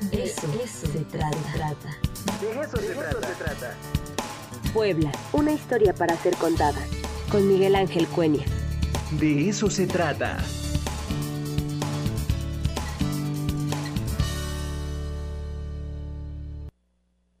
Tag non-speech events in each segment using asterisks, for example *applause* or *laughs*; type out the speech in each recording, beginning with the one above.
De eso, se trata. De eso, se, trata. se trata. Puebla, una historia para ser contada. Con Miguel Ángel Cuenya. De eso se trata.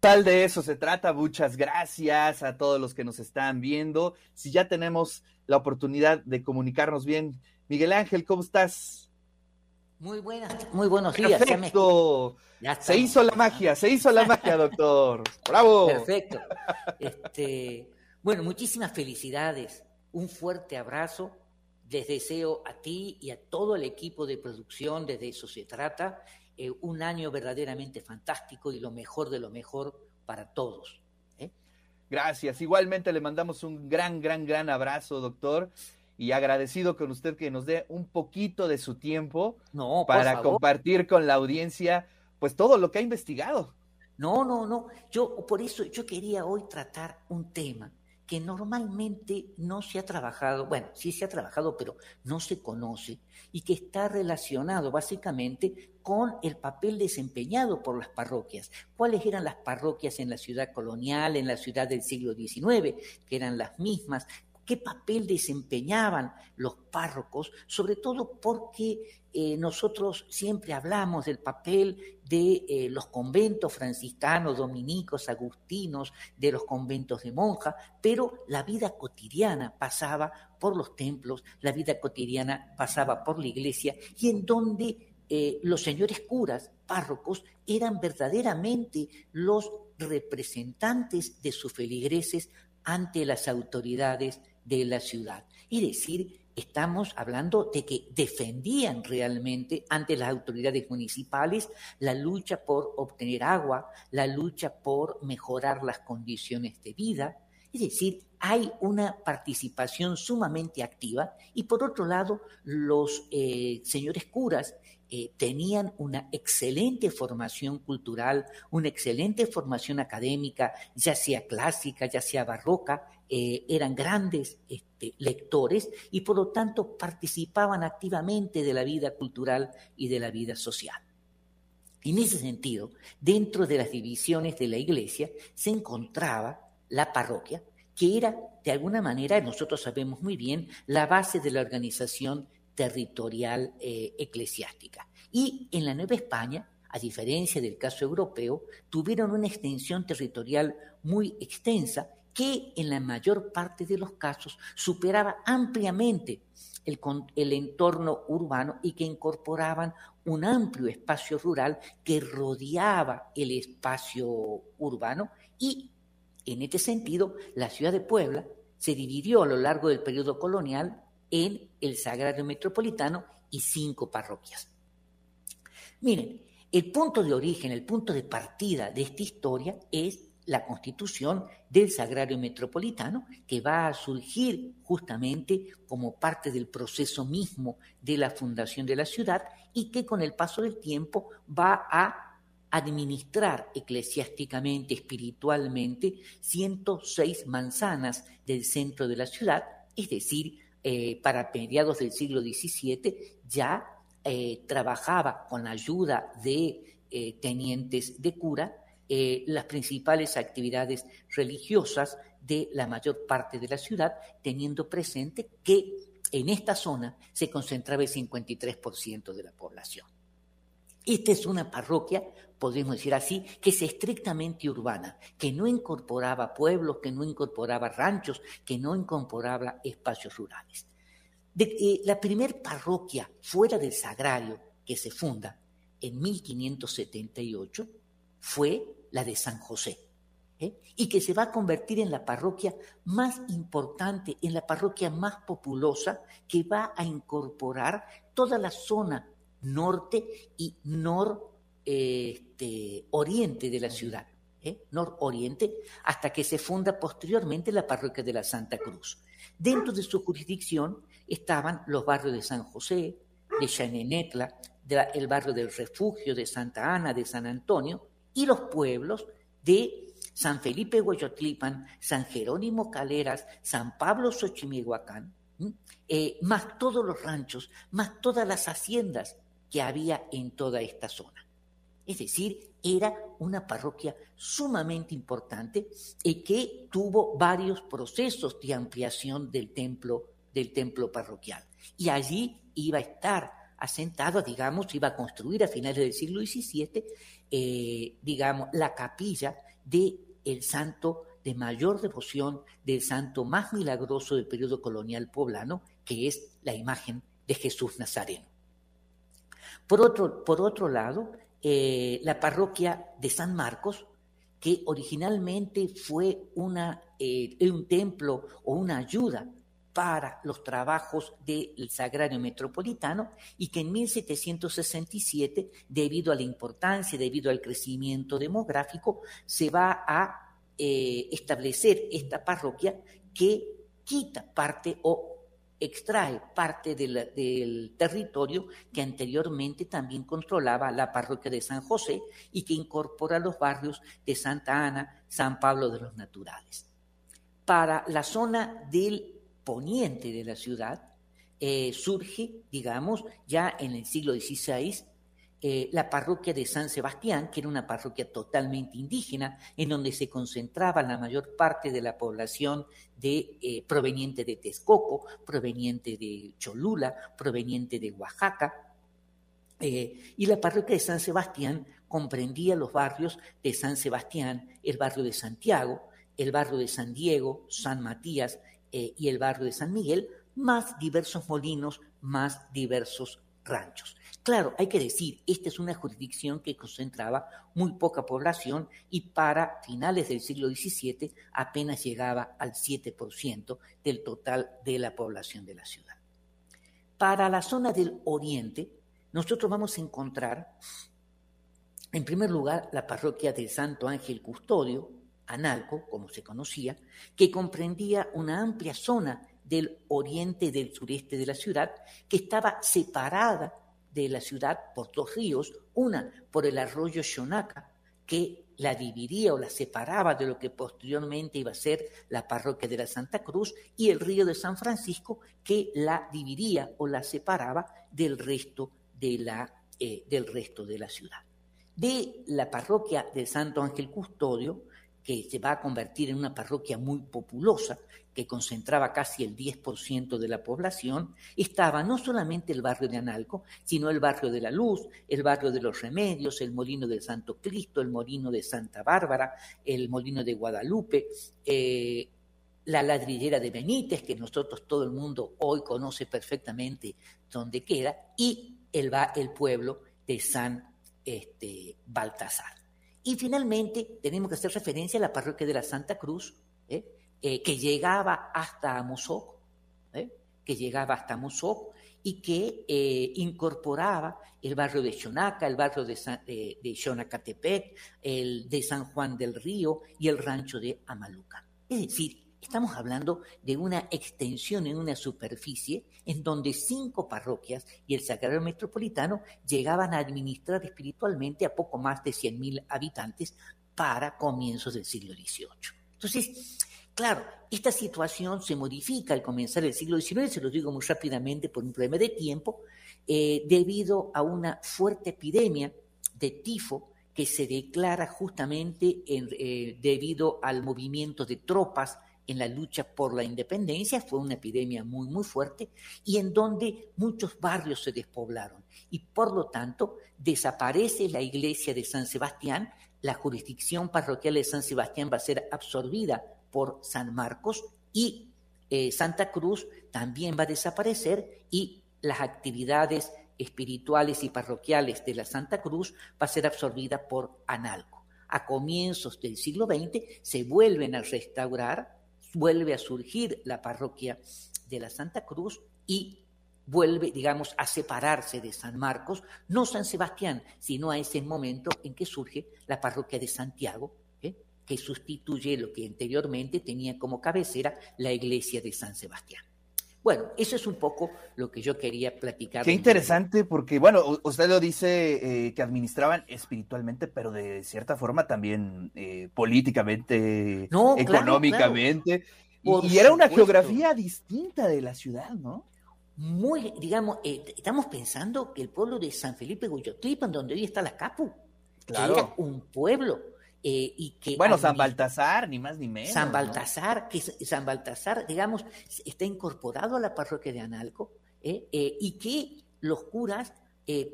Tal de eso se trata. Muchas gracias a todos los que nos están viendo. Si ya tenemos la oportunidad de comunicarnos bien, Miguel Ángel, ¿cómo estás? Muy buenas, muy buenos días. Perfecto. se hizo la magia, se hizo la magia, doctor. Bravo. Perfecto. Este, bueno, muchísimas felicidades. Un fuerte abrazo. Les deseo a ti y a todo el equipo de producción, desde eso se trata, eh, un año verdaderamente fantástico y lo mejor de lo mejor para todos. ¿eh? Gracias. Igualmente le mandamos un gran, gran, gran abrazo, doctor y agradecido con usted que nos dé un poquito de su tiempo para compartir con la audiencia pues todo lo que ha investigado. No, no, no. Yo por eso yo quería hoy tratar un tema que normalmente no se ha trabajado, bueno, sí se ha trabajado, pero no se conoce y que está relacionado básicamente con el papel desempeñado por las parroquias. ¿Cuáles eran las parroquias en la ciudad colonial, en la ciudad del siglo XIX, que eran las mismas? Qué papel desempeñaban los párrocos, sobre todo porque eh, nosotros siempre hablamos del papel de eh, los conventos franciscanos, dominicos, agustinos, de los conventos de monjas, pero la vida cotidiana pasaba por los templos, la vida cotidiana pasaba por la iglesia y en donde eh, los señores curas, párrocos, eran verdaderamente los representantes de sus feligreses ante las autoridades de la ciudad. Es decir, estamos hablando de que defendían realmente ante las autoridades municipales la lucha por obtener agua, la lucha por mejorar las condiciones de vida. Es decir, hay una participación sumamente activa y por otro lado, los eh, señores curas eh, tenían una excelente formación cultural, una excelente formación académica, ya sea clásica, ya sea barroca, eh, eran grandes este, lectores y por lo tanto participaban activamente de la vida cultural y de la vida social. En ese sentido, dentro de las divisiones de la iglesia se encontraba la parroquia, que era, de alguna manera, nosotros sabemos muy bien, la base de la organización territorial eh, eclesiástica. Y en la Nueva España, a diferencia del caso europeo, tuvieron una extensión territorial muy extensa que en la mayor parte de los casos superaba ampliamente el, el, entorno urbano y que incorporaban un amplio espacio rural que rodeaba el espacio urbano y en este sentido la ciudad de Puebla se dividió a lo largo del periodo colonial en el Sagrario Metropolitano y cinco parroquias. Miren, el punto de origen, el punto de partida de esta historia es la constitución del Sagrario Metropolitano, que va a surgir justamente como parte del proceso mismo de la fundación de la ciudad y que con el paso del tiempo va a administrar eclesiásticamente, espiritualmente, 106 manzanas del centro de la ciudad, es decir, eh, para mediados del siglo XVII ya eh, trabajaba con ayuda de eh, tenientes de cura las principales actividades religiosas de la mayor parte de la ciudad, teniendo presente que en esta zona se concentraba el 53% de la población. Esta es una parroquia, podemos decir así, que es estrictamente urbana, que no incorporaba pueblos, que no incorporaba ranchos, que no incorporaba espacios rurales. De, la primer parroquia fuera del sagrario que se funda en 1578 fue la de San José, ¿eh? y que se va a convertir en la parroquia más importante, en la parroquia más populosa, que va a incorporar toda la zona norte y nororiente este, de la ciudad, ¿eh? nororiente, hasta que se funda posteriormente la parroquia de la Santa Cruz. Dentro de su jurisdicción estaban los barrios de San José, de Chanenetla, el barrio del Refugio, de Santa Ana, de San Antonio, y los pueblos de San Felipe Huayotlipan, San Jerónimo Caleras, San Pablo Xochimilhuacán, eh, más todos los ranchos, más todas las haciendas que había en toda esta zona. Es decir, era una parroquia sumamente importante y que tuvo varios procesos de ampliación del templo, del templo parroquial. Y allí iba a estar asentado, digamos, iba a construir a finales del siglo XVII, eh, digamos, la capilla del el santo de mayor devoción, del santo más milagroso del periodo colonial poblano, que es la imagen de Jesús Nazareno. Por otro, por otro lado, eh, la parroquia de San Marcos, que originalmente fue una, eh, un templo o una ayuda para los trabajos del Sagrario Metropolitano y que en 1767, debido a la importancia, debido al crecimiento demográfico, se va a eh, establecer esta parroquia que quita parte o extrae parte del, territorio que anteriormente también controlaba la parroquia de San José y que incorpora los barrios de Santa Ana, San Pablo de los Naturales. Para la zona del poniente de la ciudad eh, surge, digamos, ya en el siglo XVI, eh, la parroquia de San Sebastián, que era una parroquia totalmente indígena, en donde se concentraba la mayor parte de la población de, eh, proveniente de Texcoco, proveniente de Cholula, proveniente de Oaxaca. Eh, y la parroquia de San Sebastián comprendía los barrios de San Sebastián, el barrio de Santiago, el barrio de San Diego, San Matías y el barrio de San Miguel, más diversos molinos, más diversos ranchos. Claro, hay que decir, esta es una jurisdicción que concentraba muy poca población y para finales del siglo XVII apenas llegaba al 7% del total de la población de la ciudad. Para la zona del oriente, nosotros vamos a encontrar, en primer lugar, la parroquia del Santo Ángel Custodio, Analco, como se conocía, que comprendía una amplia zona del oriente del sureste de la ciudad, que estaba separada de la ciudad por dos ríos, una por el arroyo Xonaca, que la dividía o la separaba de lo que posteriormente iba a ser la parroquia de la Santa Cruz, y el río de San Francisco, que la dividía o la separaba del resto de la, eh, del resto de la ciudad. De la parroquia de Santo Ángel Custodio, que se va a convertir en una parroquia muy populosa, que concentraba casi el 10% de la población, estaba no solamente el barrio de Analco, sino el barrio de la Luz, el barrio de los Remedios, el molino del Santo Cristo, el molino de Santa Bárbara, el molino de Guadalupe, eh, la ladrillera de Benítez, que nosotros todo el mundo hoy conoce perfectamente dónde queda, y el, el pueblo de San este, Baltasar. Y finalmente tenemos que hacer referencia a la parroquia de la Santa Cruz, ¿eh? Eh, que llegaba hasta Amozoc, ¿eh? que llegaba hasta Amozoc y que incorporaba el barrio de Xonaca, el barrio de, de, Xonacatepec, el de San Juan del Río y el rancho de Amaluca. Es decir, estamos hablando de una extensión en una superficie en donde cinco parroquias y el Sagrario Metropolitano llegaban a administrar espiritualmente a poco más de 100.000 habitantes para comienzos del siglo XVIII. Entonces, Claro, esta situación se modifica al comenzar el siglo XIX, se lo digo muy rápidamente por un problema de tiempo, eh, debido a una fuerte epidemia de tifo que se declara justamente eh, debido al movimiento de tropas en la lucha por la independencia, fue una epidemia muy, muy fuerte, y en donde muchos barrios se despoblaron. Y por lo tanto, desaparece la iglesia de San Sebastián, la jurisdicción parroquial de San Sebastián va a ser absorbida por San Marcos y eh, Santa Cruz también va a desaparecer y las actividades espirituales y parroquiales de la Santa Cruz va a ser absorbida por Analco. A comienzos del siglo XX se vuelven a restaurar, vuelve a surgir la parroquia de la Santa Cruz y vuelve, digamos, a separarse de San Marcos, no San Sebastián, sino a ese momento en que surge la parroquia de Santiago, que sustituye lo que anteriormente tenía como cabecera la iglesia de San Sebastián. Bueno, eso es un poco lo que yo quería platicar. Qué interesante, porque, bueno, usted lo dice eh, que administraban espiritualmente, pero de cierta forma también eh, políticamente, económicamente. Y, era una geografía distinta de la ciudad, ¿no? Muy, digamos, eh, estamos pensando que el pueblo de San Felipe Guyotlipan, donde hoy está la Capu, que era un pueblo. Eh, y que bueno, San Baltasar, ni más ni menos. San Baltasar, que San Baltasar, digamos, está incorporado a la parroquia de Analco, ¿eh? Eh, y que los curas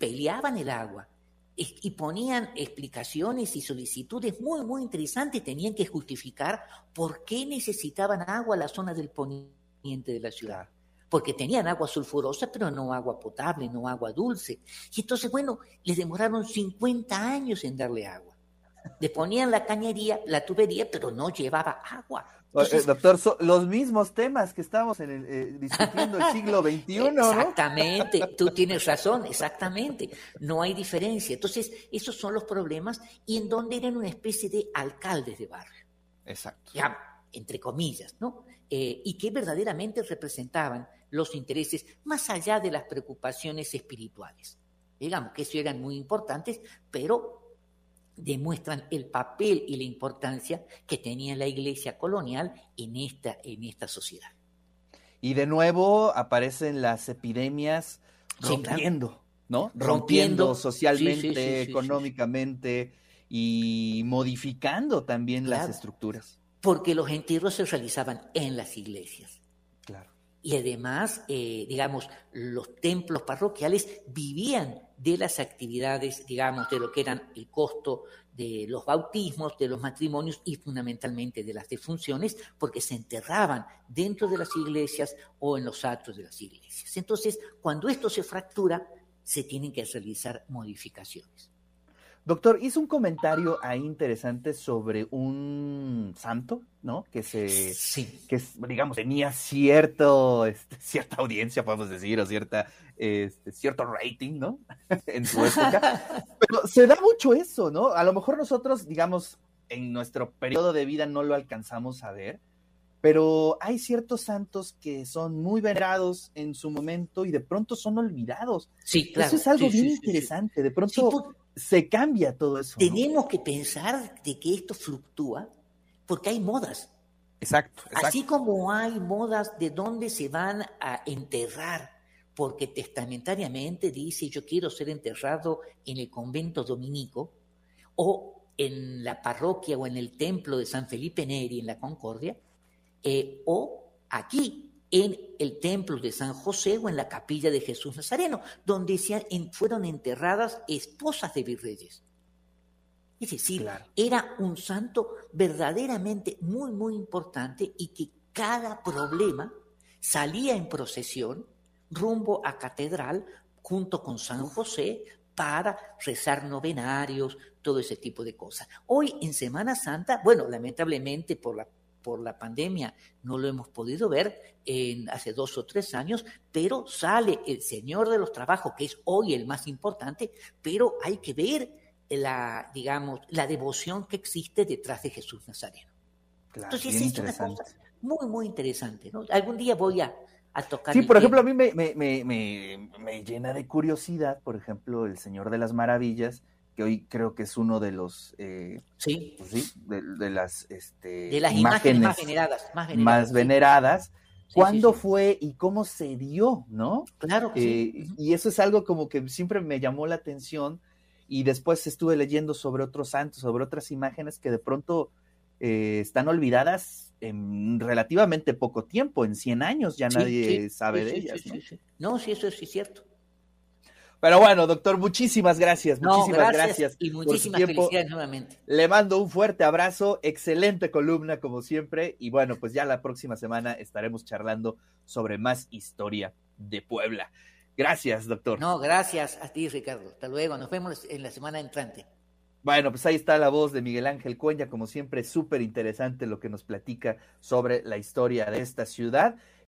peleaban el agua y ponían explicaciones y solicitudes muy, muy interesantes, tenían que justificar por qué necesitaban agua la zona del poniente de la ciudad. Porque tenían agua sulfurosa, pero no agua potable, no agua dulce. Y entonces, bueno, les demoraron 50 años en darle agua. Le ponían la cañería, la tubería, pero no llevaba agua. Eh, doctor, los mismos temas que estamos en el, eh, discutiendo el *laughs* siglo XXI. Exactamente, tú tienes razón, exactamente. No hay diferencia. Entonces, esos son los problemas y en donde eran una especie de alcaldes de barrio. Exacto. Ya, entre comillas, ¿no? Eh, y que verdaderamente representaban los intereses más allá de las preocupaciones espirituales. Digamos que eso eran muy importantes, pero demuestran el papel y la importancia que tenía la iglesia colonial en esta, en esta sociedad. Y de nuevo aparecen las epidemias rompiendo, ¿no? Rompiendo, socialmente, económicamente y modificando también las estructuras. Porque los entierros se realizaban en las iglesias. Claro. Y además, eh, digamos, los templos parroquiales vivían de las actividades, digamos, de lo que eran el costo de los bautismos, de los matrimonios y fundamentalmente de las defunciones, porque se enterraban dentro de las iglesias o en los actos de las iglesias. Entonces, cuando esto se fractura, se tienen que realizar modificaciones. Doctor, hizo un comentario ahí interesante sobre un santo, ¿no? Que se, sí. que digamos tenía cierto, este, *laughs* cierta audiencia, podemos decir, o cierta, este, cierto rating, ¿no? *laughs* en su época. Pero se da mucho eso, ¿no? A lo mejor nosotros, digamos, en nuestro periodo de vida no lo alcanzamos a ver, pero hay ciertos santos que son muy venerados en su momento y de pronto son olvidados. Sí, claro. Eso es algo bien interesante. De pronto se cambia todo eso. Tenemos que pensar de que esto fluctúa porque hay modas. Exacto, Así como hay modas de dónde se van a enterrar, porque testamentariamente dice yo quiero ser enterrado en el convento dominico o en la parroquia o en el templo de San Felipe Neri en la Concordia, eh, o aquí en el templo de San José o en la capilla de Jesús Nazareno, donde se fueron enterradas esposas de virreyes. Es decir, era un santo verdaderamente muy, muy importante y que cada problema salía en procesión rumbo a catedral junto con San José para rezar novenarios, todo ese tipo de cosas. Hoy en Semana Santa, bueno, lamentablemente por la por la pandemia no lo hemos podido ver en hace dos o tres años, pero sale el Señor de los Trabajos, que es hoy el más importante, pero hay que ver la, digamos, la devoción que existe detrás de Jesús Nazareno. Entonces es una cosa muy, muy interesante. ¿no? Algún día voy a, a tocar. Sí, por ejemplo, a mí me, me, me, me, llena de curiosidad, por ejemplo, el Señor de las Maravillas, que hoy creo que es uno de los eh, sí, pues sí de, las este, de las imágenes, más, veneradas, más veneradas, ¿Cuándo fue y cómo se dio, no? Claro. Eh, y eso es algo como que siempre me llamó la atención y después estuve leyendo sobre otros santos, sobre otras imágenes que de pronto eh, están olvidadas en relativamente poco tiempo, en 100 años ya nadie sabe de ellas. ¿no? no, sí, eso sí es cierto. Pero bueno, doctor, muchísimas gracias, muchísimas gracias, y muchísimas felicidades nuevamente. Le mando un fuerte abrazo, excelente columna como siempre y bueno, pues ya la próxima semana estaremos charlando sobre más historia de Puebla. Gracias, doctor. No, gracias a ti, Ricardo. Hasta luego, nos vemos en la semana entrante. Bueno, pues ahí está la voz de Miguel Ángel Cuenya, como siempre, súper interesante lo que nos platica sobre la historia de esta ciudad.